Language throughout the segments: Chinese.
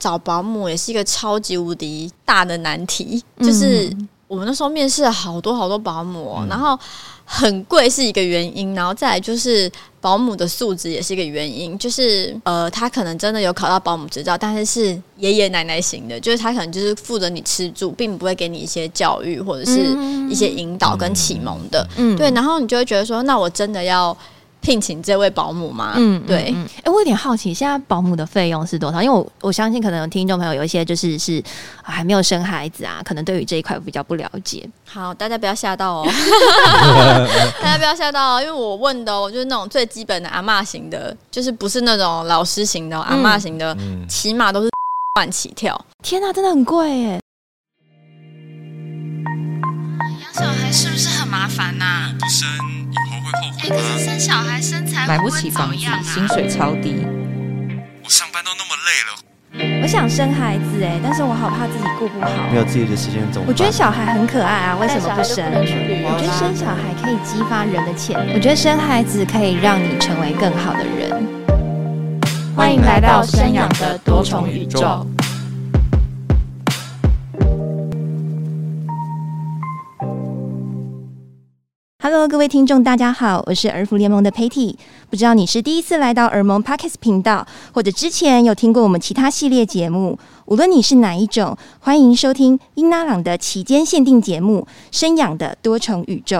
找保姆也是一个超级无敌大的难题，就是我们那时候面试了好多好多保姆，嗯、然后很贵是一个原因，然后再来就是保姆的素质也是一个原因，就是呃，他可能真的有考到保姆执照，但是是爷爷奶奶型的，就是他可能就是负责你吃住，并不会给你一些教育或者是一些引导跟启蒙的，嗯，对，然后你就会觉得说，那我真的要。聘请这位保姆吗？嗯，对。哎、嗯欸，我有点好奇，现在保姆的费用是多少？因为我我相信，可能听众朋友有一些就是是还没有生孩子啊，可能对于这一块比较不了解。好，大家不要吓到哦，大家不要吓到哦，因为我问的哦，就是那种最基本的阿嬷型的，就是不是那种老师型的、嗯、阿嬷型的，嗯、起码都是 万起跳。天哪、啊，真的很贵耶！小孩是不是很麻烦呐、啊？不生。哎，可是生小孩身材买不起房子，薪水超低。我上班都那么累了。我想生孩子哎，但是我好怕自己顾不好。没有自己的时间怎么？我觉得小孩很可爱啊，为什么不生？我觉得生小孩可以激发人的潜能。我觉得生孩子可以让你成为更好的人。欢迎来到生养的多重宇宙。Hello，各位听众，大家好，我是儿福联盟的 Patty。不知道你是第一次来到儿盟 Podcast 频道，或者之前有听过我们其他系列节目，无论你是哪一种，欢迎收听英拉朗的期间限定节目《生养的多重宇宙》。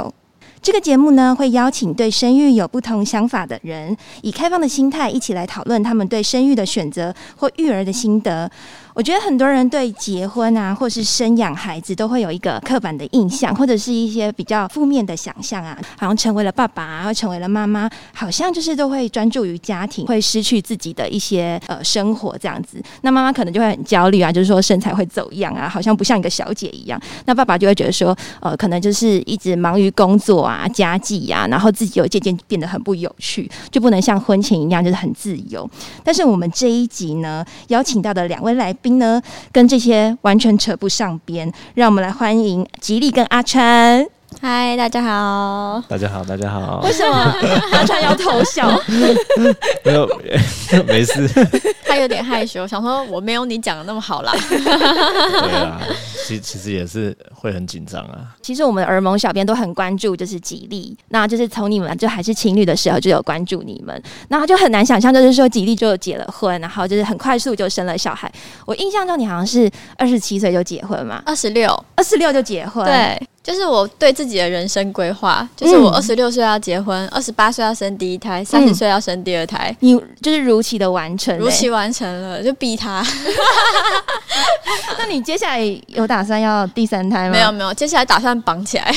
这个节目呢，会邀请对生育有不同想法的人，以开放的心态一起来讨论他们对生育的选择或育儿的心得。我觉得很多人对结婚啊，或是生养孩子，都会有一个刻板的印象，或者是一些比较负面的想象啊，好像成为了爸爸啊，或成为了妈妈，好像就是都会专注于家庭，会失去自己的一些呃生活这样子。那妈妈可能就会很焦虑啊，就是说身材会走样啊，好像不像一个小姐一样。那爸爸就会觉得说，呃，可能就是一直忙于工作啊、家计呀，然后自己又渐渐变得很不有趣，就不能像婚前一样就是很自由。但是我们这一集呢，邀请到的两位来冰。呢，跟这些完全扯不上边。让我们来欢迎吉利跟阿川。嗨，大家好！大家好，大家好！为什么 阿川要偷笑？没有，没事。他有点害羞，想说我没有你讲的那么好啦。对啊，其其实也是会很紧张啊。其实我们儿盟小编都很关注，就是吉利，那就是从你们就还是情侣的时候就有关注你们，那就很难想象，就是说吉利就结了婚，然后就是很快速就生了小孩。我印象中你好像是二十七岁就结婚嘛？二十六，二十六就结婚，对。就是我对自己的人生规划，就是我二十六岁要结婚，二十八岁要生第一胎，三十岁要生第二胎。你就是如期的完成，如期完成了，就逼他。那你接下来有打算要第三胎吗？没有没有，接下来打算绑起来。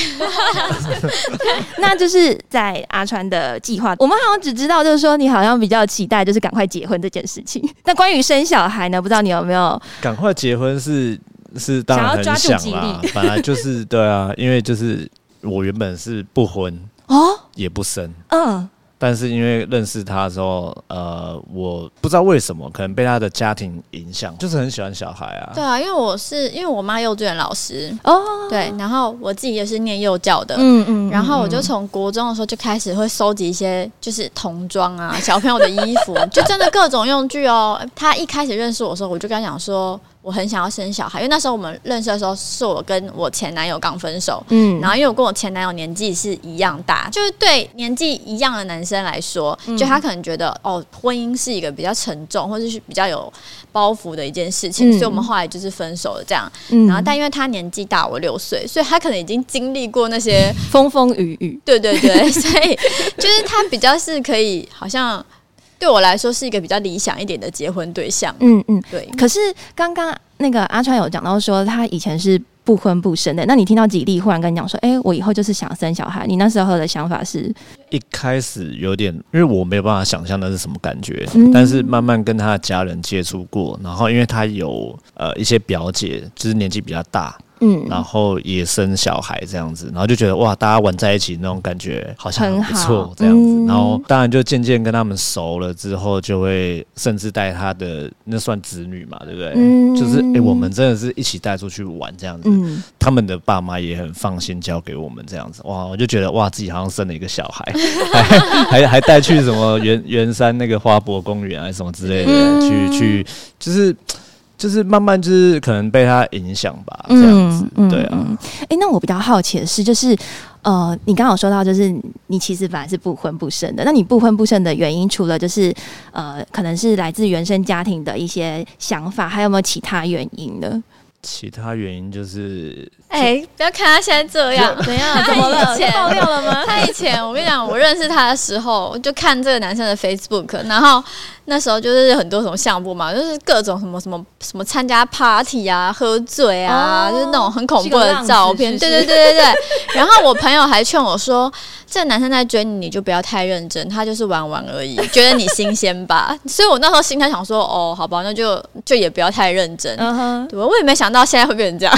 那就是在阿川的计划，我们好像只知道，就是说你好像比较期待，就是赶快结婚这件事情。那关于生小孩呢？不知道你有没有？赶快结婚是。是当然很想啦，本来就是 对啊，因为就是我原本是不婚哦，也不生，嗯。但是因为认识他的时候，呃，我不知道为什么，可能被他的家庭影响，就是很喜欢小孩啊。对啊，因为我是因为我妈幼稚园老师哦，对，然后我自己也是念幼教的，嗯嗯，然后我就从国中的时候就开始会收集一些就是童装啊，小朋友的衣服，就真的各种用具哦。他一开始认识我的时候，我就跟他讲说。我很想要生小孩，因为那时候我们认识的时候，是我跟我前男友刚分手，嗯，然后因为我跟我前男友年纪是一样大，就是对年纪一样的男生来说，就他可能觉得哦，婚姻是一个比较沉重或者是比较有包袱的一件事情，所以我们后来就是分手了这样。然后但因为他年纪大我六岁，所以他可能已经经历过那些 风风雨雨，对对对，所以就是他比较是可以好像。对我来说是一个比较理想一点的结婚对象。嗯嗯，对。可是刚刚那个阿川有讲到说，他以前是不婚不生的。那你听到吉利忽然跟你讲说，哎，我以后就是想生小孩，你那时候的想法是？一开始有点，因为我没有办法想象那是什么感觉。嗯、但是慢慢跟他的家人接触过，然后因为他有呃一些表姐，就是年纪比较大。嗯，然后也生小孩这样子，然后就觉得哇，大家玩在一起那种感觉好像很不错这样子。嗯、然后当然就渐渐跟他们熟了之后，就会甚至带他的那算子女嘛，对不对？嗯、就是哎、欸，我们真的是一起带出去玩这样子。嗯、他们的爸妈也很放心交给我们这样子。哇，我就觉得哇，自己好像生了一个小孩，还还还带去什么圆圆山那个花博公园啊什么之类的，嗯、去去就是。就是慢慢就是可能被他影响吧，这样子，嗯、对啊。哎、欸，那我比较好奇的是，就是呃，你刚刚有说到，就是你其实本来是不婚不生的，那你不婚不生的原因，除了就是呃，可能是来自原生家庭的一些想法，还有没有其他原因呢？其他原因就是，哎、欸，不要看他现在这样，怎样？怎么了？爆料了吗？他以前，我跟你讲，我认识他的时候，我就看这个男生的 Facebook，然后。那时候就是很多什么项目嘛，就是各种什么什么什么参加 party 啊、喝醉啊，哦、就是那种很恐怖的照片。对对对对对。然后我朋友还劝我说：“这个男生在追你，你就不要太认真，他就是玩玩而已，觉得你新鲜吧。”所以，我那时候心态想说：“哦，好吧，那就就也不要太认真。Uh. 对”我也没想到现在会变成这样。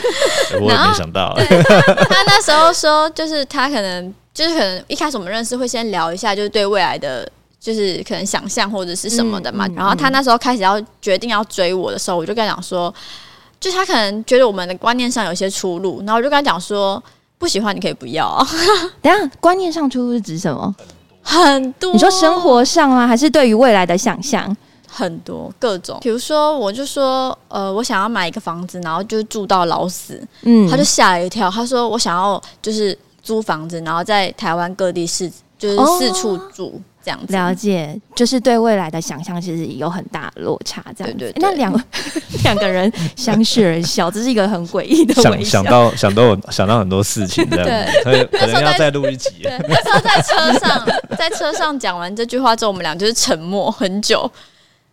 我也没想到。他那时候说，就是他可能就是可能一开始我们认识会先聊一下，就是对未来的。就是可能想象或者是什么的嘛，嗯嗯、然后他那时候开始要决定要追我的时候，我就跟他讲说，就他可能觉得我们的观念上有一些出入，然后我就跟他讲说，不喜欢你可以不要。等下，观念上出入是指什么？很多。你说生活上啊？还是对于未来的想象？很多各种，比如说，我就说，呃，我想要买一个房子，然后就住到老死。嗯，他就吓了一跳，他说我想要就是租房子，然后在台湾各地市就是四处住。哦这样了解，就是对未来的想象其实有很大的落差。这样，对对对，那两 两个人相视而笑，这是一个很诡异的。想，想到想到我想到很多事情，这样子，可以可能要再录一集。那时候在车上，在车上讲完这句话之后，我们俩就是沉默很久。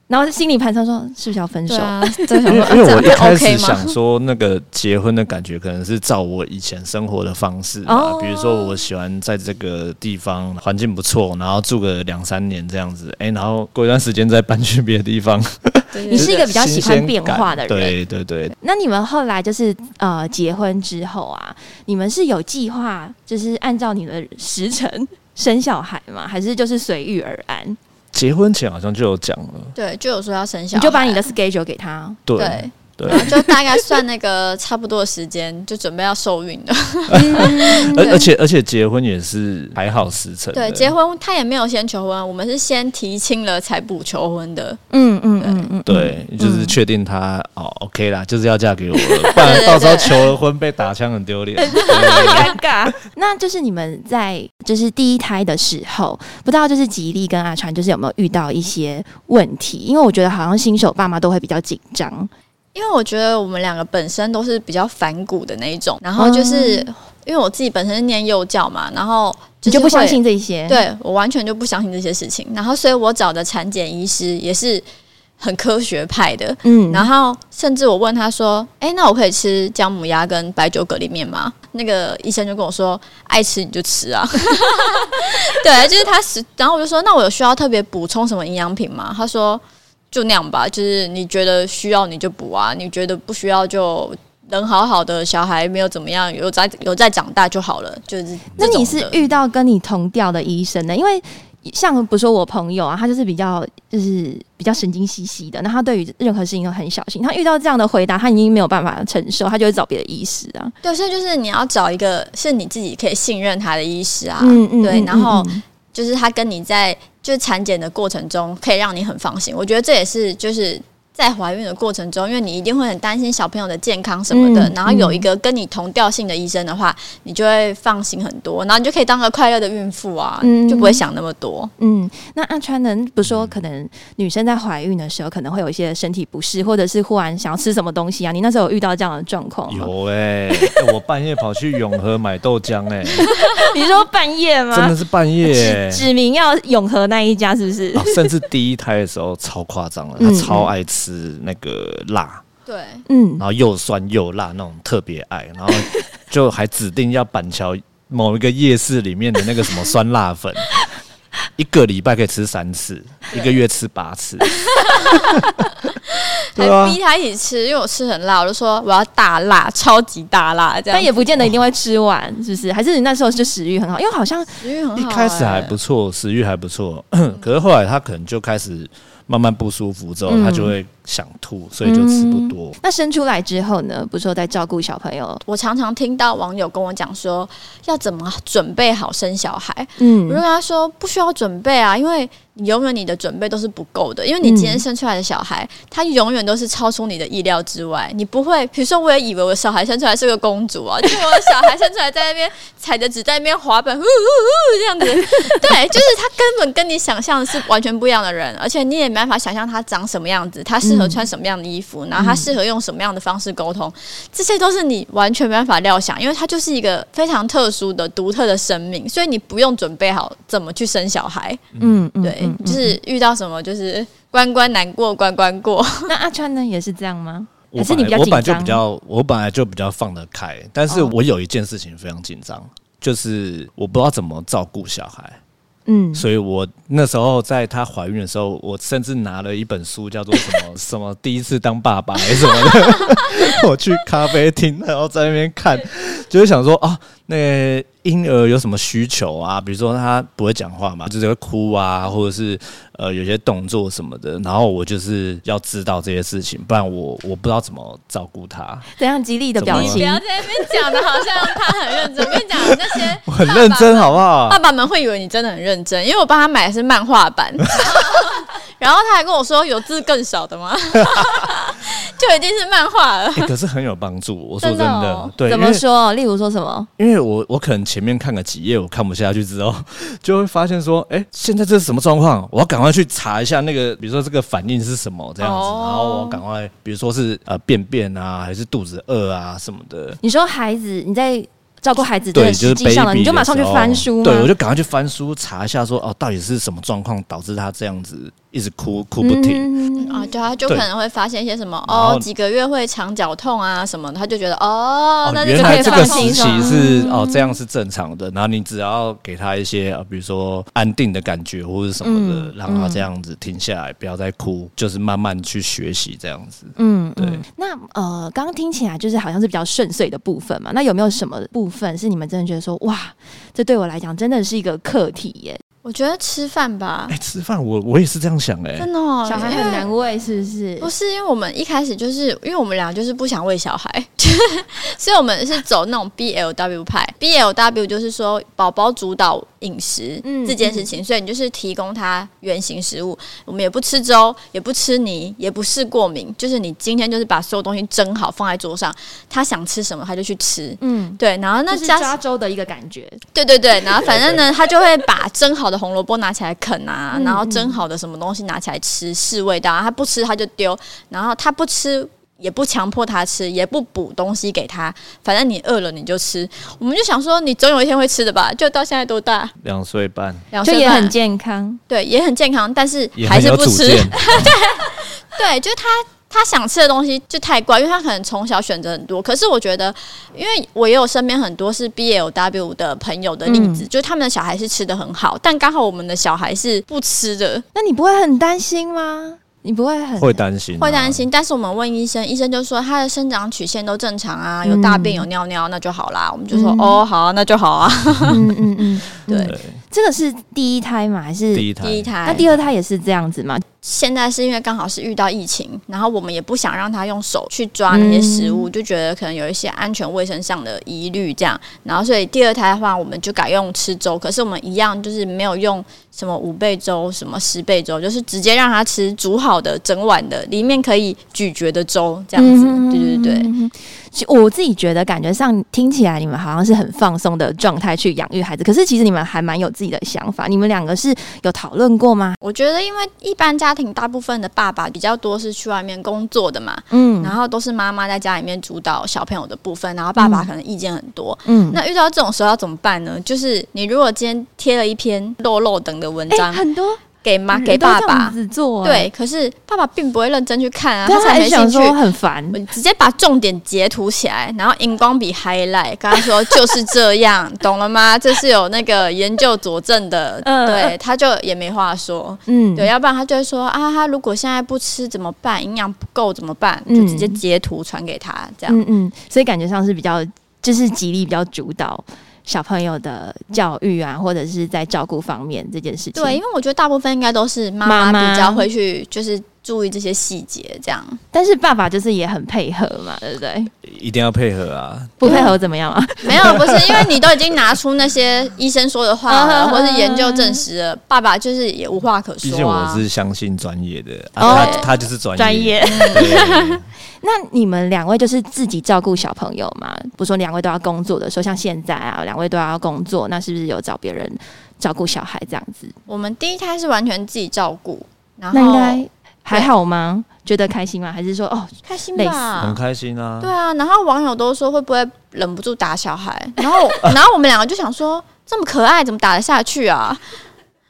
然后心里盘算说，是不是要分手？啊、因为因为我一开始想说，那个结婚的感觉可能是照我以前生活的方式啊。哦、比如说，我喜欢在这个地方环境不错，然后住个两三年这样子。哎，然后过一段时间再搬去别的地方。你是一个比较喜欢变化的人，对对对。那你们后来就是呃结婚之后啊，你们是有计划，就是按照你的时辰生小孩吗？还是就是随遇而安？结婚前好像就有讲了，对，就有说要生小孩，你就把你的 schedule 给他，对。对对，就大概算那个差不多的时间，就准备要受孕了。而而且而且结婚也是排好时辰。对，结婚他也没有先求婚，我们是先提亲了才补求婚的。嗯嗯嗯嗯，对，就是确定他哦 OK 啦，就是要嫁给我了，不然到时候求了婚被打枪很丢脸，很尴尬。那就是你们在就是第一胎的时候，不知道就是吉利跟阿川就是有没有遇到一些问题？因为我觉得好像新手爸妈都会比较紧张。因为我觉得我们两个本身都是比较反骨的那一种，然后就是因为我自己本身是念幼教嘛，然后你就不相信这些，对，我完全就不相信这些事情，然后所以我找的产检医师也是很科学派的，嗯，然后甚至我问他说：“哎，那我可以吃姜母鸭跟白酒蛤蜊面吗？”那个医生就跟我说：“爱吃你就吃啊。”对，就是他是，然后我就说：“那我有需要特别补充什么营养品吗？”他说。就那样吧，就是你觉得需要你就补啊，你觉得不需要就能好好的小孩没有怎么样，有在有在长大就好了。就是那你是遇到跟你同调的医生呢？因为像比如说我朋友啊，他就是比较就是比较神经兮兮的，那他对于任何事情都很小心。他遇到这样的回答，他已经没有办法承受，他就会找别的医师啊。对，所以就是你要找一个是你自己可以信任他的医师啊。嗯嗯，对，然后就是他跟你在。就是产检的过程中，可以让你很放心。我觉得这也是就是。在怀孕的过程中，因为你一定会很担心小朋友的健康什么的，嗯、然后有一个跟你同调性的医生的话，你就会放心很多，然后你就可以当个快乐的孕妇啊，嗯、就不会想那么多。嗯，那阿川呢？比如说，可能女生在怀孕的时候，可能会有一些身体不适，或者是忽然想要吃什么东西啊？你那时候有遇到这样的状况吗？有 哎、欸，我半夜跑去永和买豆浆哎、欸，你说半夜吗？真的是半夜、欸，指明要永和那一家是不是？甚至第一胎的时候超夸张了，他超爱吃。是那个辣，对，嗯，然后又酸又辣那种特别爱，然后 就还指定要板桥某一个夜市里面的那个什么酸辣粉，一个礼拜可以吃三次，一个月吃八次，还逼他一起吃，因为我吃很辣，我就说我要大辣，超级大辣，这样，但也不见得一定会吃完，是不是？还是你那时候就食欲很好，因为好像食欲很好，一开始还不错，食欲还不错，可是后来他可能就开始。慢慢不舒服之后，他就会想吐，所以就吃不多。嗯、那生出来之后呢？不是说在照顾小朋友，我常常听到网友跟我讲说，要怎么准备好生小孩。嗯，我就跟他说不需要准备啊，因为你。永远你的准备都是不够的，因为你今天生出来的小孩，嗯、他永远都是超出你的意料之外。你不会，比如说，我也以为我小孩生出来是个公主啊，就是我的小孩生出来在那边踩着纸在那边滑板，呜呜呜这样子。对，就是他根本跟你想象的是完全不一样的人，而且你也没办法想象他长什么样子，他适合穿什么样的衣服，然后他适合用什么样的方式沟通，这些都是你完全没办法料想，因为他就是一个非常特殊的、独特的生命，所以你不用准备好怎么去生小孩。嗯，对。就是遇到什么，就是关关难过关关过。那阿川呢，也是这样吗？还是你比较紧张？我本来就比较，我本来就比较放得开，但是我有一件事情非常紧张，就是我不知道怎么照顾小孩。嗯，所以我那时候在她怀孕的时候，我甚至拿了一本书，叫做什么 什么第一次当爸爸还是什么的，我去咖啡厅，然后在那边看，就是想说啊，那个。婴儿有什么需求啊？比如说他不会讲话嘛，就是会哭啊，或者是呃有些动作什么的。然后我就是要知道这些事情，不然我我不知道怎么照顾他。怎样极力的表情？不要在那边讲的好像他很认真。我跟你讲，那些我很认真，好不好？爸爸们会以为你真的很认真，因为我帮他买的是漫画版。然后他还跟我说：“有字更少的吗？” 就已经是漫画了。欸，可是很有帮助。我说真的，真的哦，对，怎么说？例如说什么？因为我我可能前面看个几页，我看不下去之后，就会发现说：“哎，欸，现在这是什么状况？我要赶快去查一下那个，比如说这个反应是什么这样子。哦，然后我赶快，比如说是呃便便啊，还是肚子饿啊什么的。”你说孩子你在照顾孩子对，实际上了，你就马上去翻书。对，我就赶快去翻书查一下說，说哦，到底是什么状况导致他这样子。一直哭哭不停啊，对，他就可能会发现一些什么哦，几个月会肠绞痛啊什么，他就觉得哦，那就可以放心。时期是哦，这样是正常的。然后你只要给他一些比如说安定的感觉或者什么的，让他这样子停下来，不要再哭，就是慢慢去学习这样子。嗯，对。那呃，刚刚听起来就是好像是比较顺遂的部分嘛。那有没有什么部分是你们真的觉得说哇，这对我来讲真的是一个课题耶？我觉得吃饭吧，哎、欸，吃饭我我也是这样想哎、欸，真的、哦，小孩很难喂，是不是？不是，因为我们一开始就是因为我们俩就是不想喂小孩，所以我们是走那种 BLW 派。BLW 就是说宝宝主导饮食这件事情，嗯、所以你就是提供他原型食物，我们也不吃粥，也不吃泥，也不是过敏，就是你今天就是把所有东西蒸好放在桌上，他想吃什么他就去吃，嗯，对，然后那是抓粥的一个感觉，对对对，然后反正呢，他就会把蒸好的红萝卜拿起来啃啊，然后蒸好的什么东西拿起来吃试味道，啊他不吃他就丢，然后他不吃也不强迫他吃，也不补东西给他，反正你饿了你就吃。我们就想说，你总有一天会吃的吧？就到现在多大？两岁半，两岁半，就也很健康，对，也很健康，但是还是不吃。对，对，就是他。他想吃的东西就太怪，因为他可能从小选择很多。可是我觉得，因为我也有身边很多是 BLW 的朋友的例子，嗯、就是他们的小孩是吃的很好，但刚好我们的小孩是不吃的。那你不会很担心吗？你不会很会担心、啊，会担心。但是我们问医生，医生就说他的生长曲线都正常啊，有大便有尿尿，那就好啦。我们就说、嗯、哦，好啊，那就好啊。嗯嗯嗯，对，对这个是第一胎吗？还是第一胎？第一胎。那第二胎也是这样子吗？现在是因为刚好是遇到疫情，然后我们也不想让他用手去抓那些食物，嗯、就觉得可能有一些安全卫生上的疑虑，这样，然后所以第二胎的话，我们就改用吃粥，可是我们一样就是没有用什么五倍粥、什么十倍粥，就是直接让他吃煮好的整碗的，里面可以咀嚼的粥，这样子，嗯、对对对。我自己觉得感觉上听起来你们好像是很放松的状态去养育孩子，可是其实你们还蛮有自己的想法。你们两个是有讨论过吗？我觉得，因为一般家庭大部分的爸爸比较多是去外面工作的嘛，嗯，然后都是妈妈在家里面主导小朋友的部分，然后爸爸可能意见很多，嗯，那遇到这种时候要怎么办呢？就是你如果今天贴了一篇落落等的文章，欸、很多。给妈给爸爸做对，可是爸爸并不会认真去看啊，他才没兴趣，很烦。直接把重点截图起来，然后荧光笔 highlight，跟他说就是这样，懂了吗？这是有那个研究佐证的，对，他就也没话说，嗯，对，要不然他就会说啊，他如果现在不吃怎么办？营养不够怎么办？就直接截图传给他，这样，嗯嗯，所以感觉上是比较就是吉利比较主导。小朋友的教育啊，或者是在照顾方面这件事情，对，因为我觉得大部分应该都是妈妈比较会去，就是注意这些细节，这样。但是爸爸就是也很配合嘛，对不对？一定要配合啊！不配合怎么样啊？没有，不是因为你都已经拿出那些医生说的话了，或是研究证实了，爸爸就是也无话可说。毕竟我是相信专业的，他他就是专业。专业。那你们两位就是自己照顾小朋友吗？不说两位都要工作的时候，像现在啊，两位都要工作，那是不是有找别人照顾小孩这样子？我们第一胎是完全自己照顾，然后那应该还好吗？觉得开心吗？还是说哦，开心吧，很开心啊。对啊，然后网友都说会不会忍不住打小孩？然后 然后我们两个就想说，这么可爱，怎么打得下去啊？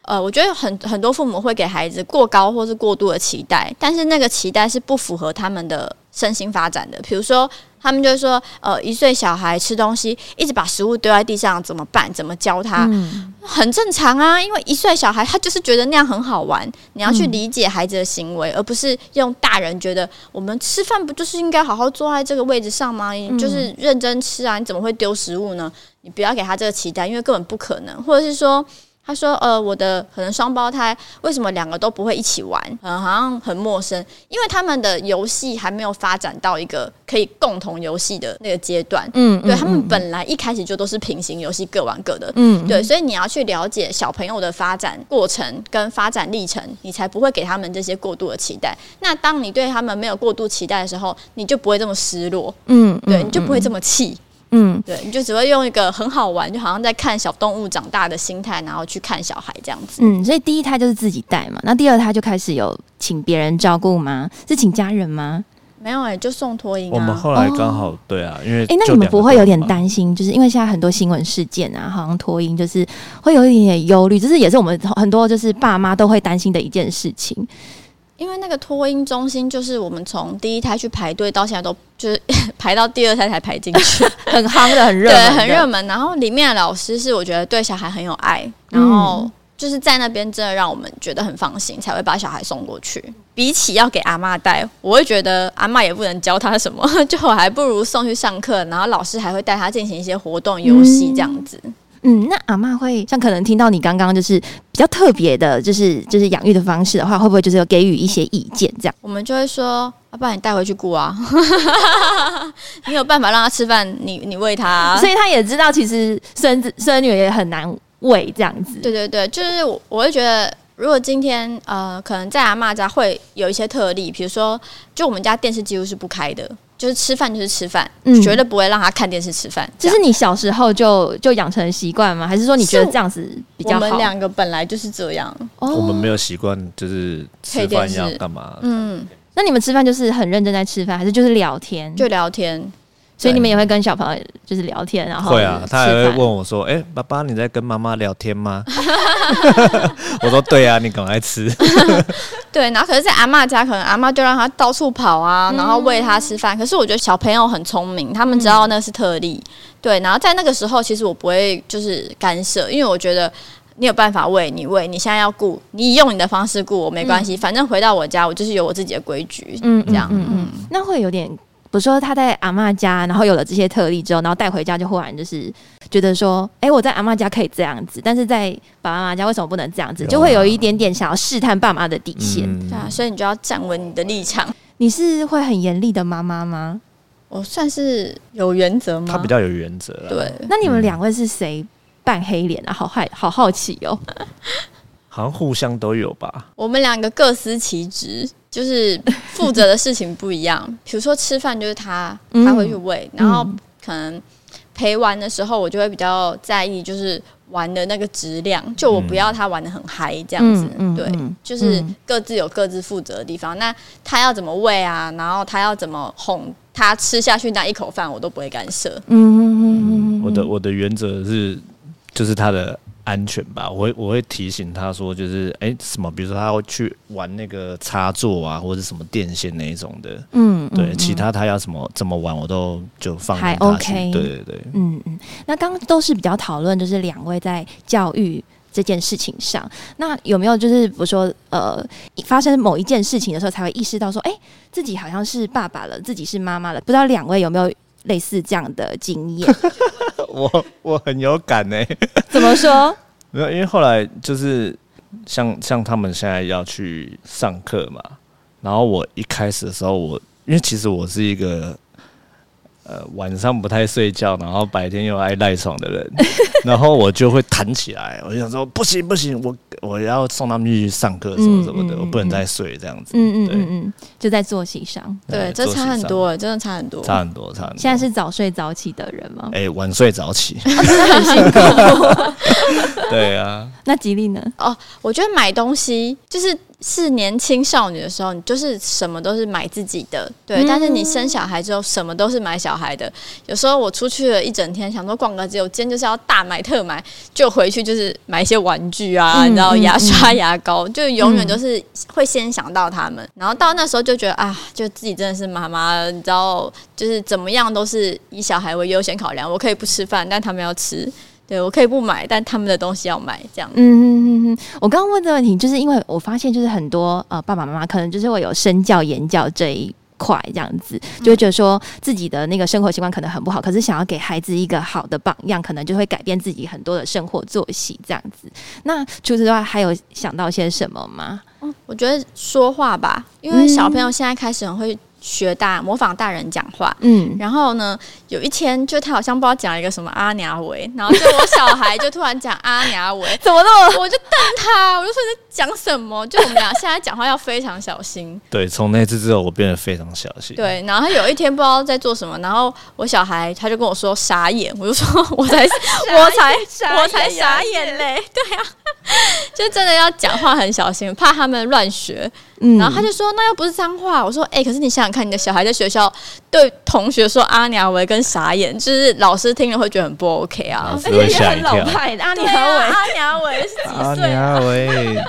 呃，我觉得很很多父母会给孩子过高或是过度的期待，但是那个期待是不符合他们的身心发展的。比如说，他们就说，呃，一岁小孩吃东西一直把食物丢在地上，怎么办？怎么教他？嗯、很正常啊，因为一岁小孩他就是觉得那样很好玩。你要去理解孩子的行为，嗯、而不是用大人觉得我们吃饭不就是应该好好坐在这个位置上吗？你就是认真吃啊，你怎么会丢食物呢？你不要给他这个期待，因为根本不可能，或者是说。他说：“呃，我的可能双胞胎为什么两个都不会一起玩？嗯，好像很陌生，因为他们的游戏还没有发展到一个可以共同游戏的那个阶段。嗯，对，他们本来一开始就都是平行游戏，各玩各的。嗯，对，所以你要去了解小朋友的发展过程跟发展历程，你才不会给他们这些过度的期待。那当你对他们没有过度期待的时候，你就不会这么失落。嗯，对，你就不会这么气。”嗯，对，你就只会用一个很好玩，就好像在看小动物长大的心态，然后去看小孩这样子。嗯，所以第一胎就是自己带嘛，那第二胎就开始有请别人照顾吗？是请家人吗？没有哎、欸，就送托婴、啊。我们后来刚好、哦、对啊，因为哎、欸，那你们不会有点担心？就是因为现在很多新闻事件啊，好像托婴就是会有一点点忧虑，这是也是我们很多就是爸妈都会担心的一件事情。因为那个托婴中心，就是我们从第一胎去排队到现在都就是 排到第二胎才排进去，很夯的，很热，对，很热门。然后里面的老师是我觉得对小孩很有爱，然后就是在那边真的让我们觉得很放心，才会把小孩送过去。比起要给阿嬷带，我会觉得阿嬷也不能教他什么，就我还不如送去上课，然后老师还会带他进行一些活动、游戏这样子。嗯，那阿嬷会像可能听到你刚刚就是比较特别的，就是就是养育的方式的话，会不会就是有给予一些意见这样？我们就会说，要不然你带回去顾啊，你有办法让他吃饭，你你喂他，啊，所以他也知道其实孙子孙女也很难喂这样子。对对对，就是我我会觉得，如果今天呃，可能在阿嬷家会有一些特例，比如说，就我们家电视几乎是不开的。就是吃饭就是吃饭，嗯，绝对不会让他看电视吃饭。这是你小时候就就养成习惯吗？还是说你觉得这样子比较好？我们两个本来就是这样，我们没有习惯，就是吃饭要干嘛？嗯，那你们吃饭就是很认真在吃饭，还是就是聊天？就聊天。所以你们也会跟小朋友就是聊天，然后会啊，他还会问我说：“哎、欸，爸爸，你在跟妈妈聊天吗？” 我说：“对啊，你赶快吃。”对，然后可是，在阿嬷家，可能阿嬷就让他到处跑啊，然后喂他吃饭。嗯、可是我觉得小朋友很聪明，他们知道那是特例。嗯、对，然后在那个时候，其实我不会就是干涉，因为我觉得你有办法喂你喂，你现在要顾，你用你的方式顾我没关系，嗯、反正回到我家，我就是有我自己的规矩。嗯，这样，嗯嗯，嗯，那会有点。比如说他在阿嬷家，然后有了这些特例之后，然后带回家就忽然就是觉得说，哎、欸，我在阿嬷家可以这样子，但是在爸爸妈妈家为什么不能这样子？就会有一点点想要试探爸妈的底线，嗯、对啊，所以你就要站稳你的立场。你是会很严厉的妈妈吗？我算是有原则吗？他比较有原则。对，那你们两位是谁扮黑脸啊？好害，好好奇哦。好像互相都有吧。我们两个各司其职。就是负责的事情不一样，比如说吃饭就是他，他会去喂，嗯、然后可能陪玩的时候，我就会比较在意，就是玩的那个质量，就我不要他玩的很嗨这样子，嗯、对，就是各自有各自负责的地方。那他要怎么喂啊？然后他要怎么哄他吃下去那一口饭，我都不会干涉。嗯嗯嗯嗯，我的我的原则是，就是他的。安全吧，我会我会提醒他说，就是哎、欸、什么，比如说他会去玩那个插座啊，或者什么电线那一种的，嗯，对，嗯、其他他要什么怎么玩，我都就放他还 OK，对对对，嗯嗯。那刚刚都是比较讨论，就是两位在教育这件事情上，那有没有就是比如说呃，发生某一件事情的时候，才会意识到说，哎、欸，自己好像是爸爸了，自己是妈妈了，不知道两位有没有？类似这样的经验，我我很有感呢。怎么说？没有，因为后来就是像像他们现在要去上课嘛，然后我一开始的时候，我因为其实我是一个。呃，晚上不太睡觉，然后白天又爱赖床的人，然后我就会弹起来，我就想说不行不行，我我要送他们去上课什么什么的，嗯嗯嗯、我不能再睡这样子。嗯嗯嗯嗯，就在作息上，对，这差很多，真的差很多，差很多，差很多。现在是早睡早起的人吗？哎、欸，晚睡早起，真 的 很辛苦。对啊，那吉利呢？哦，我觉得买东西就是。是年轻少女的时候，你就是什么都是买自己的，对。嗯、但是你生小孩之后，什么都是买小孩的。有时候我出去了一整天，想说逛个街，我今天就是要大买特买，就回去就是买一些玩具啊，然后牙刷、牙膏，就永远都是会先想到他们。然后到那时候就觉得啊，就自己真的是妈妈，你知道，就是怎么样都是以小孩为优先考量。我可以不吃饭，但他们要吃。对，我可以不买，但他们的东西要买，这样。嗯嗯嗯嗯。我刚刚问的问题，就是因为我发现，就是很多呃爸爸妈妈可能就是会有身教言教这一块，这样子，就会觉得说自己的那个生活习惯可能很不好，可是想要给孩子一个好的榜样，可能就会改变自己很多的生活作息，这样子。那除此之外，还有想到些什么吗？嗯，我觉得说话吧，因为小朋友现在开始很会。学大模仿大人讲话，嗯，然后呢，有一天就他好像不知道讲了一个什么阿娘喂，然后就我小孩就突然讲阿娘喂，怎么那么，我就瞪他，我就说你在讲什么？就我们俩现在讲话要非常小心。对，从那次之后我变得非常小心。对，然后他有一天不知道在做什么，然后我小孩他就跟我说傻眼，我就说我才 我才我才傻眼嘞，对啊，就真的要讲话很小心，怕他们乱学。嗯，然后他就说那又不是脏话，我说哎、欸，可是你想想看，你的小孩在学校对同学说阿娘喂跟傻眼，就是老师听了会觉得很不 OK 啊，老师会吓一跳。阿娘喂，阿娘喂是几岁？阿娘喂。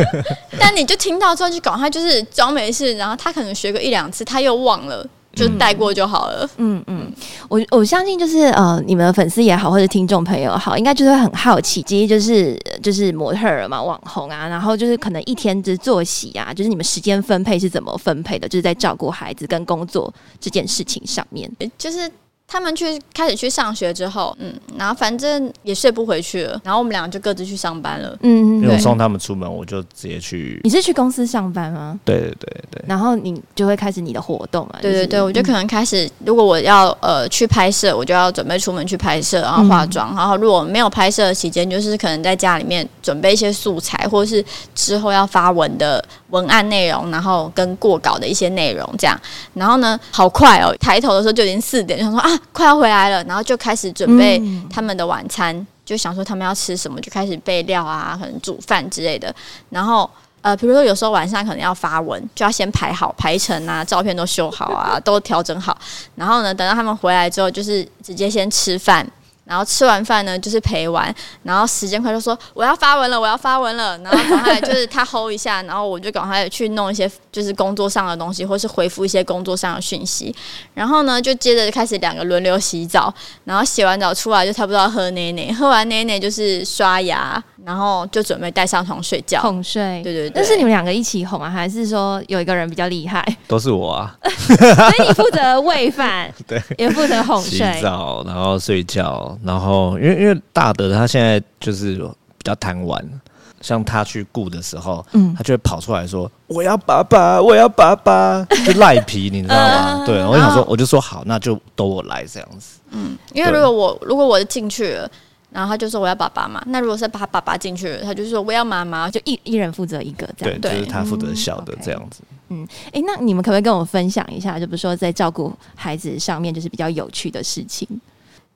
但你就听到之后就搞他就是装没事，然后他可能学个一两次，他又忘了。就带过就好了。嗯嗯，我我相信就是呃，你们的粉丝也好，或者听众朋友好，应该就是会很好奇，其实就是就是模特儿嘛，网红啊，然后就是可能一天的作息啊，就是你们时间分配是怎么分配的？就是在照顾孩子跟工作这件事情上面，就是。他们去开始去上学之后，嗯，然后反正也睡不回去了，然后我们两个就各自去上班了。嗯，因为我送他们出门，我就直接去。你是去公司上班吗？对对对对。然后你就会开始你的活动嘛？对对对，我就可能开始，如果我要呃去拍摄，我就要准备出门去拍摄，然后化妆。然后如果没有拍摄的期间，就是可能在家里面准备一些素材，或者是之后要发文的文案内容，然后跟过稿的一些内容这样。然后呢，好快哦，抬头的时候就已经四点，就想说啊。快要回来了，然后就开始准备他们的晚餐，嗯、就想说他们要吃什么，就开始备料啊，可能煮饭之类的。然后呃，比如说有时候晚上可能要发文，就要先排好排程啊，照片都修好啊，都调整好。然后呢，等到他们回来之后，就是直接先吃饭。然后吃完饭呢，就是陪玩，然后时间快就说我要发文了，我要发文了，然后赶快就是他 hold 一下，然后我就赶快去弄一些就是工作上的东西，或是回复一些工作上的讯息，然后呢就接着就开始两个轮流洗澡，然后洗完澡出来就差不多要喝奶奶，喝完奶奶就是刷牙，然后就准备带上床睡觉，哄睡，对对对。但是你们两个一起哄啊，还是说有一个人比较厉害？都是我啊，所以你负责喂饭，对，也负责哄睡、洗澡，然后睡觉。然后，因为因为大德他现在就是比较贪玩，像他去顾的时候，嗯，他就会跑出来说：“我要爸爸，我要爸爸。”就赖皮，你知道吗？对，我就想说，我就说好，那就都我来这样子。嗯，因为如果我如果我进去了，然后他就说我要爸爸嘛，那如果是把他爸爸进去了，他就说我要妈妈，就一一人负责一个这样。对，就是他负责小的这样子。嗯，哎、欸，那你们可不可以跟我分享一下，就比如说在照顾孩子上面，就是比较有趣的事情？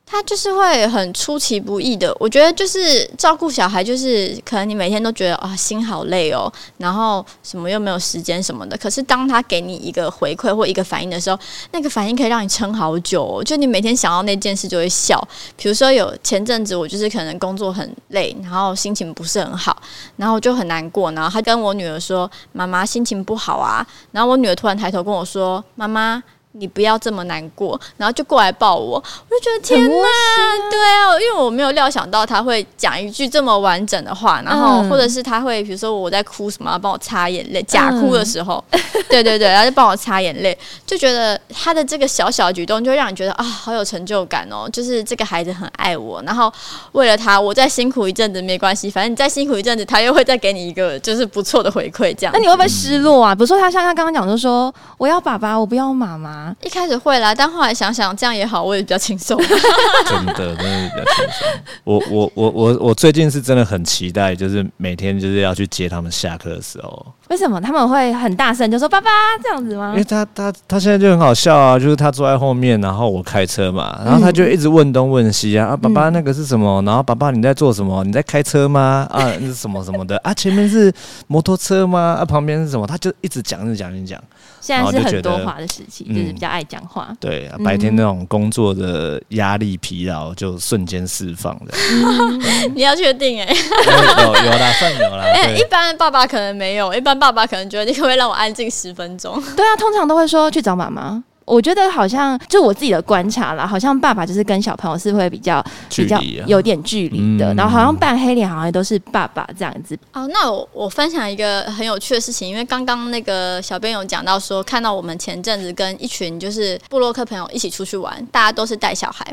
他就是会很出其不意的，我觉得就是照顾小孩，就是可能你每天都觉得啊心好累哦，然后什么又没有时间什么的。可是当他给你一个回馈或一个反应的时候，那个反应可以让你撑好久哦。就你每天想到那件事就会笑。比如说有前阵子我就是可能工作很累，然后心情不是很好，然后就很难过。然后他跟我女儿说：“妈妈心情不好啊。”然后我女儿突然抬头跟我说：“妈妈。”你不要这么难过，然后就过来抱我，我就觉得天哪，啊对啊，因为我没有料想到他会讲一句这么完整的话，然后或者是他会比如说我在哭什么，帮我擦眼泪，假哭的时候，嗯、对对对，然后就帮我擦眼泪，就觉得他的这个小小举动就让你觉得啊，好有成就感哦，就是这个孩子很爱我，然后为了他，我再辛苦一阵子没关系，反正你再辛苦一阵子，他又会再给你一个就是不错的回馈，这样。那你会不会失落啊？比如说他像他刚刚讲的说，我要爸爸，我不要妈妈。一开始会啦，但后来想想这样也好，我也比较轻松。真的，真的比较轻松。我我我我我最近是真的很期待，就是每天就是要去接他们下课的时候。为什么他们会很大声就说“爸爸”这样子吗？因为他他他现在就很好笑啊，就是他坐在后面，然后我开车嘛，然后他就一直问东问西啊，嗯、啊，爸爸那个是什么？然后爸爸你在做什么？你在开车吗？啊，那是什么什么的啊？前面是摩托车吗？啊，旁边是什么？他就一直讲，一直讲，一直讲。现在是很多话的时期，就是比较爱讲话。嗯、对，白天那种工作的压力疲劳就瞬间释放的。你要确定哎、欸？有有啦，算有啦。哎、欸，一般爸爸可能没有，一般爸爸可能觉得你可不可以让我安静十分钟？对啊，通常都会说去找妈妈。我觉得好像就我自己的观察啦，好像爸爸就是跟小朋友是会比较比较有点距离的，然后好像扮黑脸好像都是爸爸这样子。哦，那我我分享一个很有趣的事情，因为刚刚那个小编有讲到说，看到我们前阵子跟一群就是布洛克朋友一起出去玩，大家都是带小孩，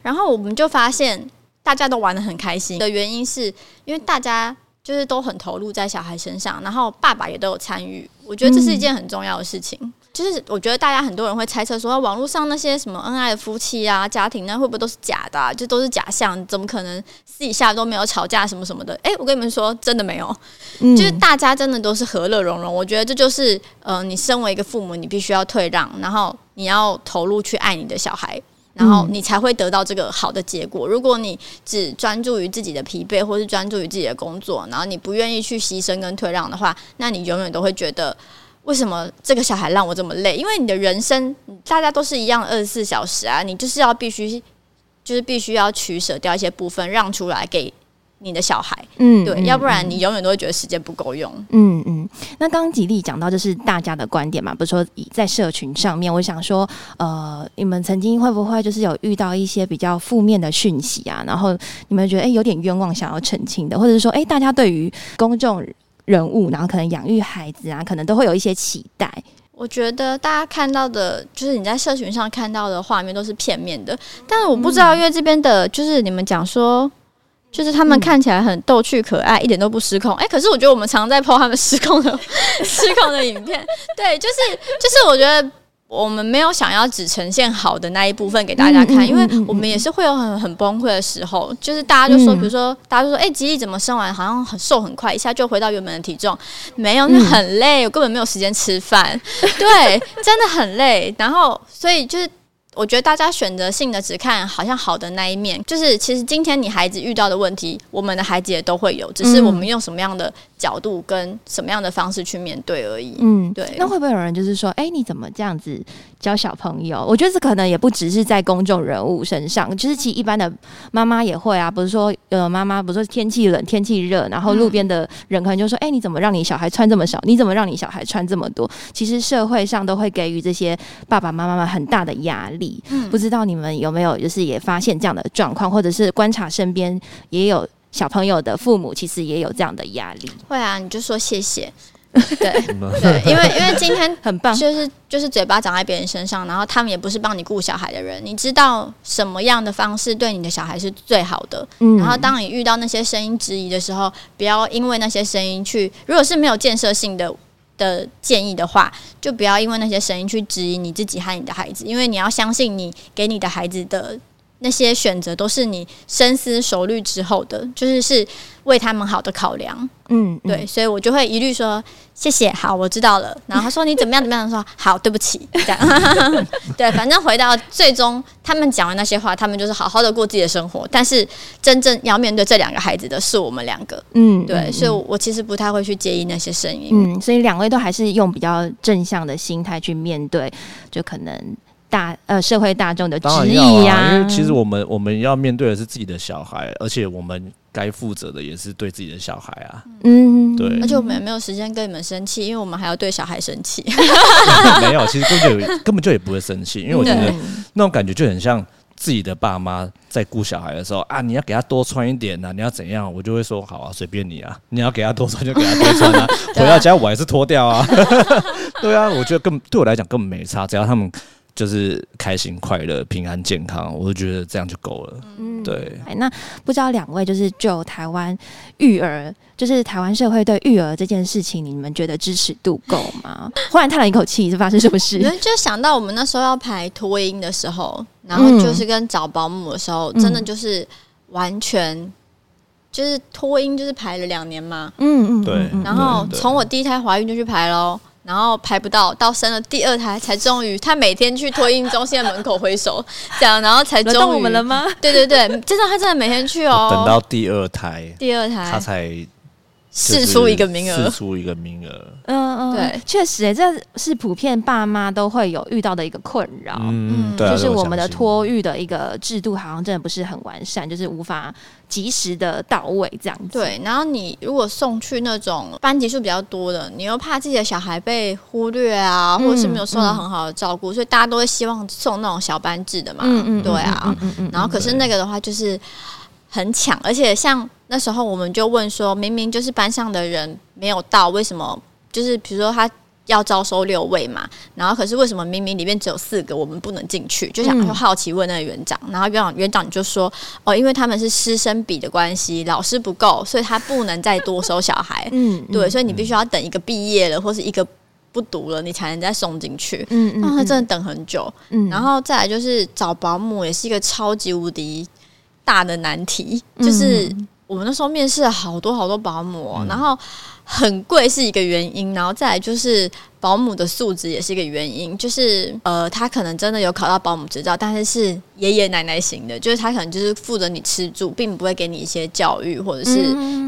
然后我们就发现大家都玩的很开心的原因是因为大家就是都很投入在小孩身上，然后爸爸也都有参与，我觉得这是一件很重要的事情。嗯就是我觉得大家很多人会猜测说，网络上那些什么恩爱的夫妻啊、家庭那，会不会都是假的啊？就都是假象？怎么可能私底下都没有吵架什么什么的？诶，我跟你们说，真的没有，就是大家真的都是和乐融融。我觉得这就是呃，你身为一个父母，你必须要退让，然后你要投入去爱你的小孩，然后你才会得到这个好的结果。如果你只专注于自己的疲惫，或是专注于自己的工作，然后你不愿意去牺牲跟退让的话，那你永远都会觉得。为什么这个小孩让我这么累？因为你的人生，大家都是一样的二十四小时啊，你就是要必须，就是必须要取舍掉一些部分，让出来给你的小孩。嗯，对，要不然你永远都会觉得时间不够用。嗯嗯。那刚刚吉利讲到，就是大家的观点嘛，不是说在社群上面，我想说，呃，你们曾经会不会就是有遇到一些比较负面的讯息啊？然后你们觉得哎有点冤枉，想要澄清的，或者是说哎大家对于公众人物，然后可能养育孩子啊，可能都会有一些期待。我觉得大家看到的，就是你在社群上看到的画面都是片面的。但是我不知道，因为这边的，就是你们讲说，就是他们看起来很逗趣可爱，一点都不失控。哎，可是我觉得我们常常在 po 他们失控的、失控的影片。对，就是就是，我觉得。我们没有想要只呈现好的那一部分给大家看，因为我们也是会有很很崩溃的时候。就是大家就说，比如说大家就说，哎，吉利怎么生完好像很瘦很快，一下就回到原本的体重？没有，那很累，我根本没有时间吃饭。对，真的很累。然后，所以就是。我觉得大家选择性的只看好像好的那一面，就是其实今天你孩子遇到的问题，我们的孩子也都会有，只是我们用什么样的角度跟什么样的方式去面对而已。嗯，对。那会不会有人就是说，哎，你怎么这样子教小朋友？我觉得这可能也不只是在公众人物身上，就是其实一般的妈妈也会啊。不是说呃妈妈，不是说天气冷天气热，然后路边的人可能就说，哎，你怎么让你小孩穿这么少？你怎么让你小孩穿这么多？其实社会上都会给予这些爸爸妈妈们很大的压力。嗯不知道你们有没有就是也发现这样的状况，或者是观察身边也有小朋友的父母，其实也有这样的压力。会啊，你就说谢谢，对对，因为因为今天 很棒，就是就是嘴巴长在别人身上，然后他们也不是帮你顾小孩的人，你知道什么样的方式对你的小孩是最好的。嗯，然后当你遇到那些声音质疑的时候，不要因为那些声音去，如果是没有建设性的。的建议的话，就不要因为那些声音去质疑你自己和你的孩子，因为你要相信你给你的孩子的那些选择都是你深思熟虑之后的，就是是为他们好的考量。嗯，对，所以我就会一律说谢谢，好，我知道了。然后他说你怎么样怎么样，说好，对不起，这样。对，反正回到最终，他们讲完那些话，他们就是好好的过自己的生活。但是真正要面对这两个孩子的是我们两个。嗯，对，所以我其实不太会去介意那些声音。嗯，所以两位都还是用比较正向的心态去面对，就可能。大呃，社会大众的质疑呀、啊，因为其实我们我们要面对的是自己的小孩，而且我们该负责的也是对自己的小孩啊。嗯，对。而且我们也没有时间跟你们生气，因为我们还要对小孩生气。没有，其实根本就根本就也不会生气，因为我觉得那种感觉就很像。自己的爸妈在顾小孩的时候啊，你要给他多穿一点呐，你要怎样？我就会说好啊，随便你啊，你要给他多穿就给他多穿啊，回到家我还是脱掉啊。对啊，我觉得根本对我来讲根本没差，只要他们就是开心、快乐、平安、健康，我就觉得这样就够了。嗯，对。那不知道两位就是就台湾育儿，就是台湾社会对育儿这件事情，你们觉得支持度够吗？忽然叹了一口气，是发生什么事？就想到我们那时候要排托婴的时候。然后就是跟找保姆的时候，嗯、真的就是完全就是托婴，就是排了两年嘛。嗯嗯，对。然后从我第一胎怀孕就去排喽，然后排不到，到生了第二胎才终于，他每天去托婴中心的门口挥手，这样，然后才终于。我们了吗？对对对，真的他真的每天去哦。等到第二胎，第二胎他才。试出一个名额，试出一个名额。嗯嗯，对，确实，哎，这是普遍爸妈都会有遇到的一个困扰。嗯，对，就是我们的托育的一个制度好像真的不是很完善，就是无法及时的到位这样子。对，然后你如果送去那种班级数比较多的，你又怕自己的小孩被忽略啊，或者是没有受到很好的照顾，所以大家都会希望送那种小班制的嘛。嗯嗯，对啊。嗯嗯。然后可是那个的话就是很抢，而且像。那时候我们就问说，明明就是班上的人没有到，为什么？就是比如说他要招收六位嘛，然后可是为什么明明里面只有四个，我们不能进去？就想就好奇问那个园长，然后园长园长就说：“哦，因为他们是师生比的关系，老师不够，所以他不能再多收小孩。嗯，对，所以你必须要等一个毕业了，或是一个不读了，你才能再送进去。嗯嗯，那他真的等很久。嗯，然后再来就是找保姆，也是一个超级无敌大的难题，就是。我们那时候面试了好多好多保姆，嗯、然后很贵是一个原因，然后再来就是保姆的素质也是一个原因，就是呃，他可能真的有考到保姆执照，但是是爷爷奶奶型的，就是他可能就是负责你吃住，并不会给你一些教育或者是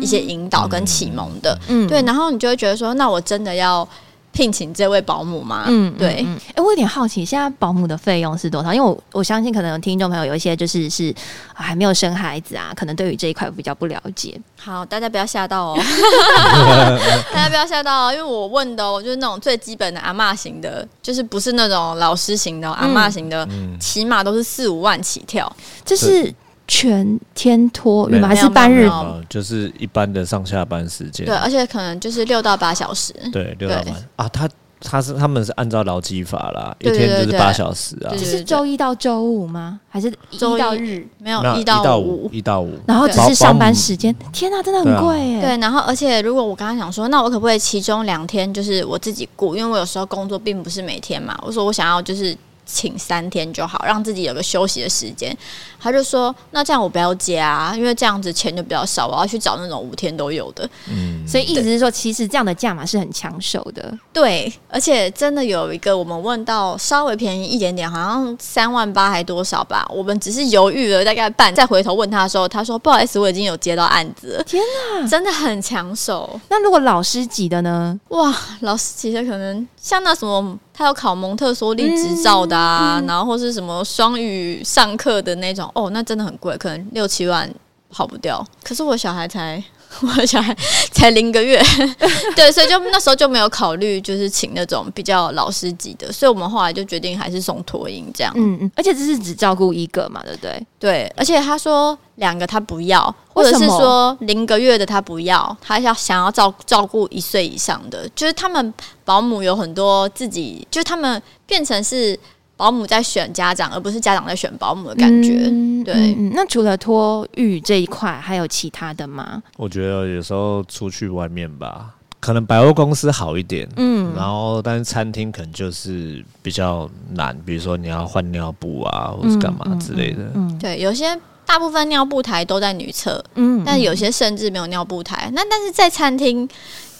一些引导跟启蒙的，嗯，对，然后你就会觉得说，那我真的要。聘请这位保姆吗？嗯，对。哎、嗯欸，我有点好奇，现在保姆的费用是多少？因为我我相信，可能有听众朋友有一些就是是还没有生孩子啊，可能对于这一块比较不了解。好，大家不要吓到哦，大家不要吓到哦，因为我问的哦，就是那种最基本的阿嬷型的，就是不是那种老师型的、嗯、阿嬷型的，嗯、起码都是四五万起跳，就是。全天托？还是半日？就是一般的上下班时间。对，而且可能就是六到八小时。对，六到八啊，他他是他们是按照劳基法啦，一天就是八小时啊。就是周一到周五吗？还是周一到日？没有一到五，一到五。然后只是上班时间。天哪，真的很贵耶。对，然后而且如果我刚刚想说，那我可不可以其中两天就是我自己雇？因为我有时候工作并不是每天嘛。我说我想要就是。请三天就好，让自己有个休息的时间。他就说：“那这样我不要接啊，因为这样子钱就比较少，我要去找那种五天都有的。”嗯，所以意思是说，其实这样的价码是很抢手的。对，而且真的有一个我们问到稍微便宜一点点，好像三万八还多少吧？我们只是犹豫了大概半，再回头问他的时候，他说：“不好意思，我已经有接到案子了。”天哪，真的很抢手。那如果老师级的呢？哇，老师级的可能像那什么。他有考蒙特梭利执照的啊，嗯嗯、然后或是什么双语上课的那种，哦，那真的很贵，可能六七万跑不掉。可是我小孩才。我小孩才零个月，对，所以就那时候就没有考虑，就是请那种比较老师级的，所以我们后来就决定还是送托婴这样。嗯嗯，而且这是只照顾一个嘛，对不对？对，而且他说两个他不要，或者是说零个月的他不要，他要想要照照顾一岁以上的，就是他们保姆有很多自己，就是他们变成是。保姆在选家长，而不是家长在选保姆的感觉。嗯、对、嗯，那除了托育这一块，还有其他的吗？我觉得有时候出去外面吧，可能百货公司好一点。嗯，然后但是餐厅可能就是比较难，比如说你要换尿布啊，或是干嘛之类的。嗯，嗯，嗯，对，有些大部分尿布台都在女厕，嗯，但有些甚至没有尿布台。那但是在餐厅。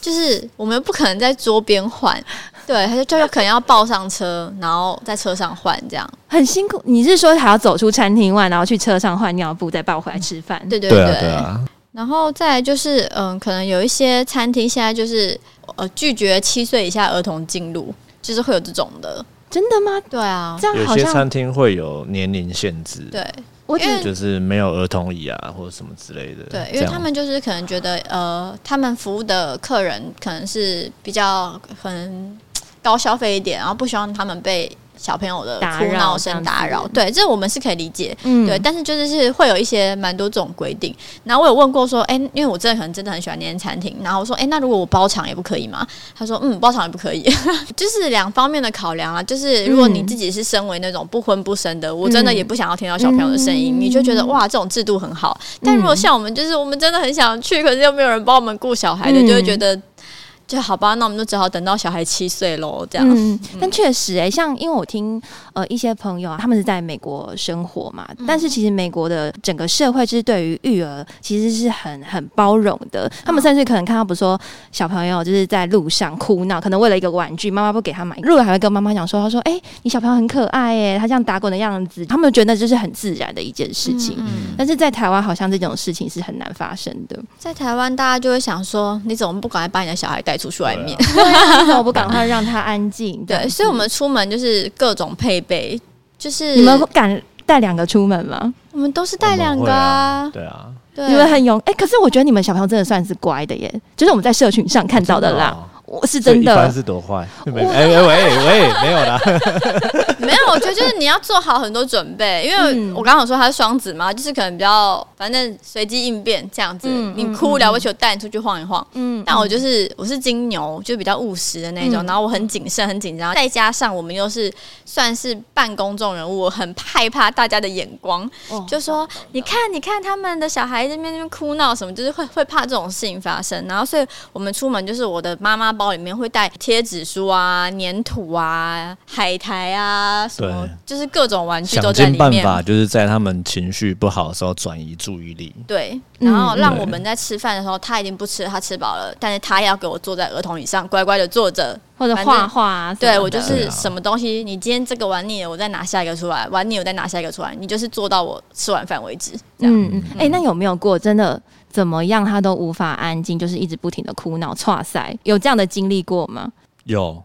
就是我们不可能在桌边换，对，他就就可能要抱上车，然后在车上换，这样很辛苦。你是说还要走出餐厅外，然后去车上换尿布，再抱回来吃饭？对对对。然后再来就是，嗯，可能有一些餐厅现在就是呃拒绝七岁以下儿童进入，就是会有这种的。真的吗？对啊，这样有些餐厅会有年龄限制。对。我觉得就是没有儿童椅啊，或者什么之类的。对，因为他们就是可能觉得，呃，他们服务的客人可能是比较可能高消费一点，然后不希望他们被。小朋友的哭闹声打扰，对，这我们是可以理解，嗯、对，但是就是是会有一些蛮多这种规定。然后我有问过说，哎、欸，因为我真的可能真的很喜欢那间餐厅，然后我说，哎、欸，那如果我包场也不可以吗？他说，嗯，包场也不可以，就是两方面的考量啊。就是如果你自己是身为那种不婚不生的，嗯、我真的也不想要听到小朋友的声音，嗯、你就觉得哇，这种制度很好。但如果像我们，就是我们真的很想去，可是又没有人帮我们顾小孩的，嗯、就会觉得。就好吧，那我们就只好等到小孩七岁喽，这样。嗯，但确实、欸，哎，像因为我听呃一些朋友啊，他们是在美国生活嘛，嗯、但是其实美国的整个社会就是对于育儿其实是很很包容的。他们甚至可能看到，比如说小朋友就是在路上哭闹，可能为了一个玩具，妈妈不给他买，路人还会跟妈妈讲说，他说：“哎、欸，你小朋友很可爱，哎，他这样打滚的样子。”他们觉得这是很自然的一件事情。嗯，嗯，但是在台湾，好像这种事情是很难发生的。在台湾，大家就会想说：“你怎么不赶快把你的小孩带出去外面？”我 不赶快让他安静。对，所以，我们出门就是各种配备，就是你们敢带两个出门吗？我们都是带两个啊。对啊，对，你们很勇。哎，可是我觉得你们小朋友真的算是乖的耶，就是我们在社群上看到的啦。我是真的，一般是多坏？哎哎喂喂，没有啦，没有。我觉得就是你要做好很多准备，因为我刚刚有说他是双子嘛，就是可能比较反正随机应变这样子。你哭了不起，我带你出去晃一晃。嗯，但我就是我是金牛，就比较务实的那种，然后我很谨慎、很紧张，再加上我们又是算是半公众人物，我很害怕大家的眼光，就说你看你看他们的小孩在那边那边哭闹什么，就是会会怕这种事情发生。然后所以我们出门就是我的妈妈。包里面会带贴纸书啊、粘土啊、海苔啊，什么对就是各种玩具都在里面。想尽办法，就是在他们情绪不好的时候转移注意力。对，然后让我们在吃饭的时候，他已经不吃了，他吃饱了，但是他要给我坐在儿童椅上，乖乖的坐着或者画画啊。对，我就是什么东西，你今天这个玩腻了，我再拿下一个出来；玩腻了，我再拿下一个出来。你就是做到我吃完饭为止。嗯嗯。哎、欸，那有没有过真的？怎么样，他都无法安静，就是一直不停的哭闹、剉赛，有这样的经历过吗？有，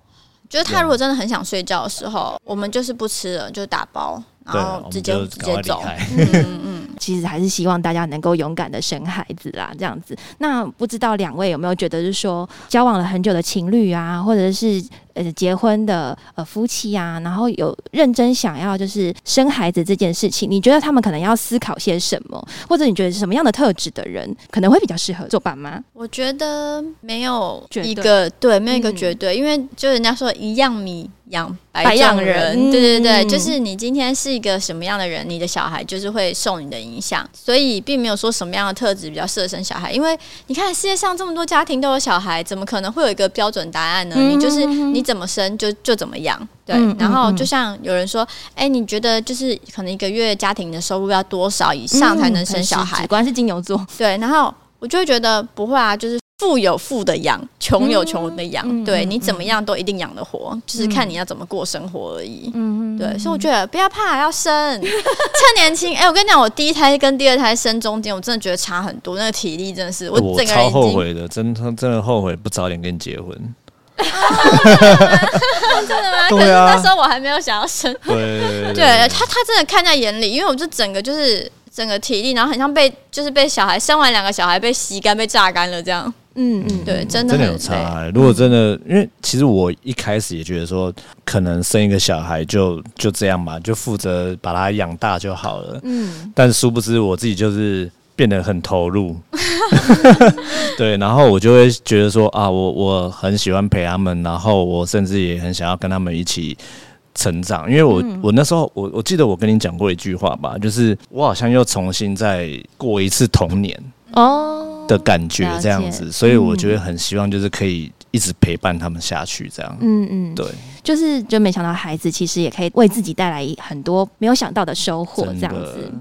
就是他如果真的很想睡觉的时候，我们就是不吃了，就打包，然后直接直接走。嗯嗯嗯，其实还是希望大家能够勇敢的生孩子啦，这样子。那不知道两位有没有觉得，是说交往了很久的情侣啊，或者是？呃，结婚的呃夫妻啊，然后有认真想要就是生孩子这件事情，你觉得他们可能要思考些什么？或者你觉得是什么样的特质的人可能会比较适合做爸妈？我觉得没有一个对，没有一个绝对，嗯、因为就人家说一样米养百养人，人对对对，嗯、就是你今天是一个什么样的人，你的小孩就是会受你的影响，所以并没有说什么样的特质比较适合生小孩，因为你看世界上这么多家庭都有小孩，怎么可能会有一个标准答案呢？嗯、你就是你。怎么生就就怎么养，对。然后就像有人说，哎，你觉得就是可能一个月家庭的收入要多少以上才能生小孩？果然是金牛座，对。然后我就会觉得不会啊，就是富有富的养，穷有穷的养，嗯、对你怎么样都一定养得活，嗯、就是看你要怎么过生活而已。嗯对。所以我觉得不要怕，要生，趁年轻。哎，我跟你讲，我第一胎跟第二胎生中间，我真的觉得差很多，那个体力真的是我整个人超后悔的，真的真的后悔不早点跟你结婚。真的吗？可是那时候我还没有想要生。对，对他，他真的看在眼里，因为我就整个就是整个体力，然后很像被就是被小孩生完两个小孩被吸干、被榨干了这样。嗯嗯，对，真的真的有差。如果真的，因为其实我一开始也觉得说，可能生一个小孩就就这样吧，就负责把他养大就好了。嗯，但殊不知我自己就是。变得很投入，对，然后我就会觉得说啊，我我很喜欢陪他们，然后我甚至也很想要跟他们一起成长，因为我、嗯、我那时候我我记得我跟你讲过一句话吧，就是我好像又重新再过一次童年哦的感觉这样子，哦、所以我觉得很希望就是可以一直陪伴他们下去这样，嗯嗯，对，就是就没想到孩子其实也可以为自己带来很多没有想到的收获这样子。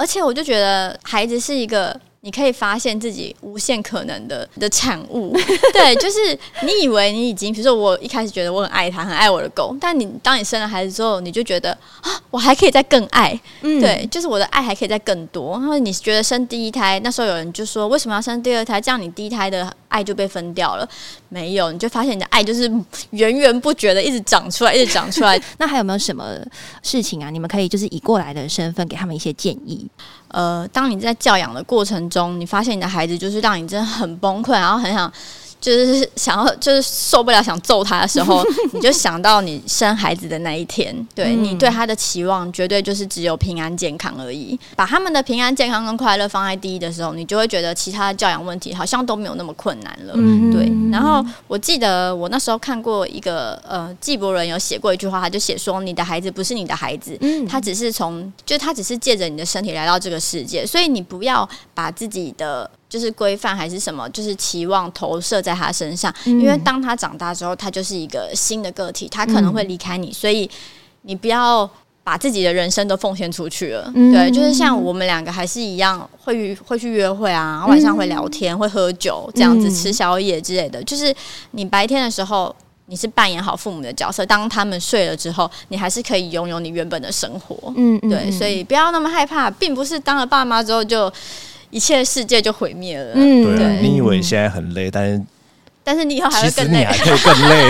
而且我就觉得孩子是一个你可以发现自己无限可能的的产物。对，就是你以为你已经，比如说我一开始觉得我很爱他，很爱我的狗，但你当你生了孩子之后，你就觉得啊，我还可以再更爱。嗯，对，就是我的爱还可以再更多。然后你觉得生第一胎那时候有人就说，为什么要生第二胎？这样你第一胎的爱就被分掉了？没有，你就发现你的爱就是源源不绝的一直长出来，一直长出来。那还有没有什么事情啊？你们可以就是以过来的身份给他们一些建议。呃，当你在教养的过程中，你发现你的孩子就是让你真的很崩溃，然后很想。就是想要，就是受不了，想揍他的时候，你就想到你生孩子的那一天，对，你对他的期望绝对就是只有平安健康而已。把他们的平安健康跟快乐放在第一的时候，你就会觉得其他的教养问题好像都没有那么困难了。对。然后我记得我那时候看过一个呃，纪伯伦有写过一句话，他就写说：“你的孩子不是你的孩子，他只是从，就他只是借着你的身体来到这个世界，所以你不要把自己的。”就是规范还是什么，就是期望投射在他身上，因为当他长大之后，他就是一个新的个体，他可能会离开你，所以你不要把自己的人生都奉献出去了。对，就是像我们两个还是一样，会会去约会啊，晚上会聊天，会喝酒，这样子吃宵夜之类的。就是你白天的时候，你是扮演好父母的角色，当他们睡了之后，你还是可以拥有你原本的生活。嗯，对，所以不要那么害怕，并不是当了爸妈之后就。一切世界就毁灭了。嗯，对，你以为现在很累，但是。但是你以后还会更累，更累。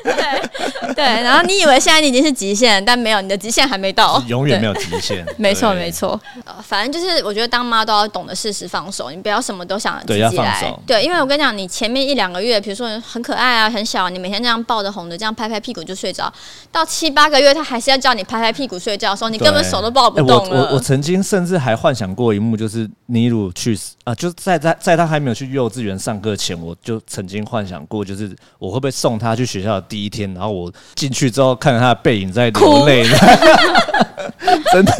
对对，然后你以为现在你已经是极限，但没有，你的极限还没到，永远没有极限。没错没错，反正就是我觉得当妈都要懂得适时放手，你不要什么都想自己来。对，要放手。对，因为我跟你讲，你前面一两个月，比如说很可爱啊，很小，你每天这样抱着哄着，这样拍拍屁股就睡着，到七八个月，他还是要叫你拍拍屁股睡觉的时候，你根本手都抱不动了。我我我曾经甚至还幻想过一幕，就是尼鲁去啊，就在在在他还没有去幼稚园上课前，我就。曾经幻想过，就是我会不会送他去学校的第一天，然后我进去之后看着他的背影在流泪，真的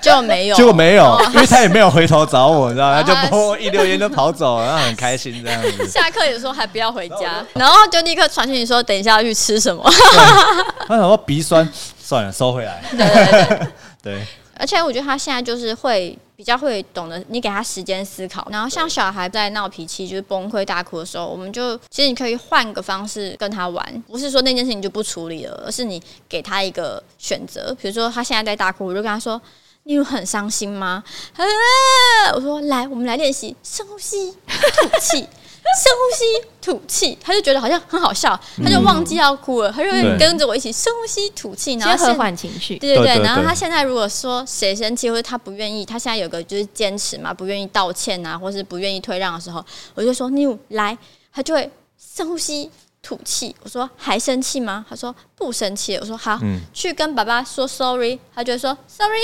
就没有，结果没有，因为他也没有回头找我，你知道吗？他就噗一溜烟就跑走了，然后很开心这样子。下课有时候还不要回家，然后就立刻传讯你说等一下要去吃什么。他想说鼻酸，算了，收回来。对对，对。而且我觉得他现在就是会比较会懂得，你给他时间思考。然后像小孩在闹脾气，就是崩溃大哭的时候，我们就其实你可以换个方式跟他玩，不是说那件事情就不处理了，而是你给他一个选择。比如说他现在在大哭，我就跟他说：“你有很伤心吗？”啊，我说：“来，我们来练习深呼吸、吐气。” 深呼吸，吐气，他就觉得好像很好笑，他就忘记要哭了，嗯、他就会跟着我一起深呼吸、吐气，然后和缓情绪。对对对，然后他现在如果说谁生气或者他不愿意，他现在有个就是坚持嘛，不愿意道歉啊，或是不愿意退让的时候，我就说你来，他就会深呼吸。吐气，我说还生气吗？他说不生气。我说好，嗯、去跟爸爸说 sorry。他就说 sorry。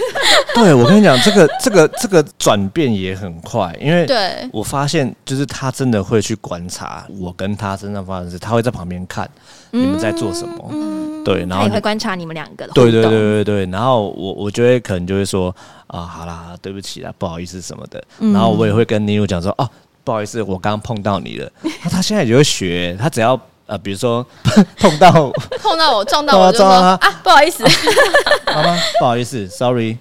对，我跟你讲，这个这个这个转变也很快，因为对我发现就是他真的会去观察我跟他身上发生的事，他会在旁边看你们在做什么。嗯、对，然后他也会观察你们两个的。对对对对对，然后我我觉得可能就会说啊，好啦，对不起啦，不好意思什么的。然后我也会跟尼鲁讲说哦。不好意思，我刚刚碰到你了。那他现在也会学，他只要呃，比如说 碰到 碰到我撞到我就说啊，不好意思，好吗？不好意思，sorry，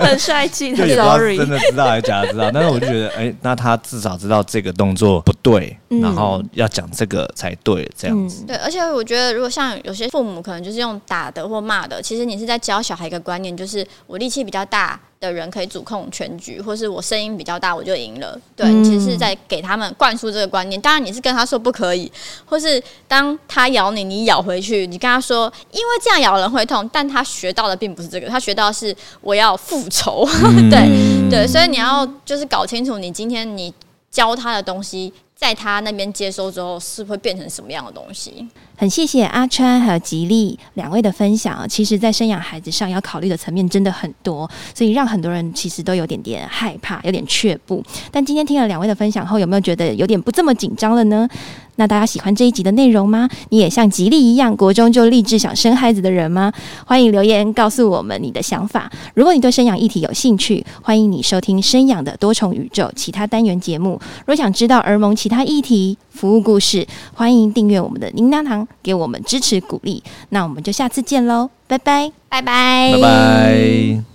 很帅气的 sorry，真的知道还是假的知道？但是我就觉得，哎、欸，那他至少知道这个动作不对，嗯、然后要讲这个才对，这样子。对，而且我觉得，如果像有些父母可能就是用打的或骂的，其实你是在教小孩一个观念，就是我力气比较大。的人可以主控全局，或是我声音比较大，我就赢了。对，嗯、其实是在给他们灌输这个观念。当然，你是跟他说不可以，或是当他咬你，你咬回去，你跟他说，因为这样咬人会痛。但他学到的并不是这个，他学到的是我要复仇。嗯、对对，所以你要就是搞清楚，你今天你教他的东西，在他那边接收之后，是会变成什么样的东西。很谢谢阿川还有吉利两位的分享。其实，在生养孩子上要考虑的层面真的很多，所以让很多人其实都有点点害怕，有点却步。但今天听了两位的分享后，有没有觉得有点不这么紧张了呢？那大家喜欢这一集的内容吗？你也像吉利一样，国中就立志想生孩子的人吗？欢迎留言告诉我们你的想法。如果你对生养议题有兴趣，欢迎你收听生养的多重宇宙其他单元节目。若想知道儿盟其他议题、服务故事，欢迎订阅我们的铃铛堂。给我们支持鼓励，那我们就下次见喽，拜拜，拜拜，拜拜。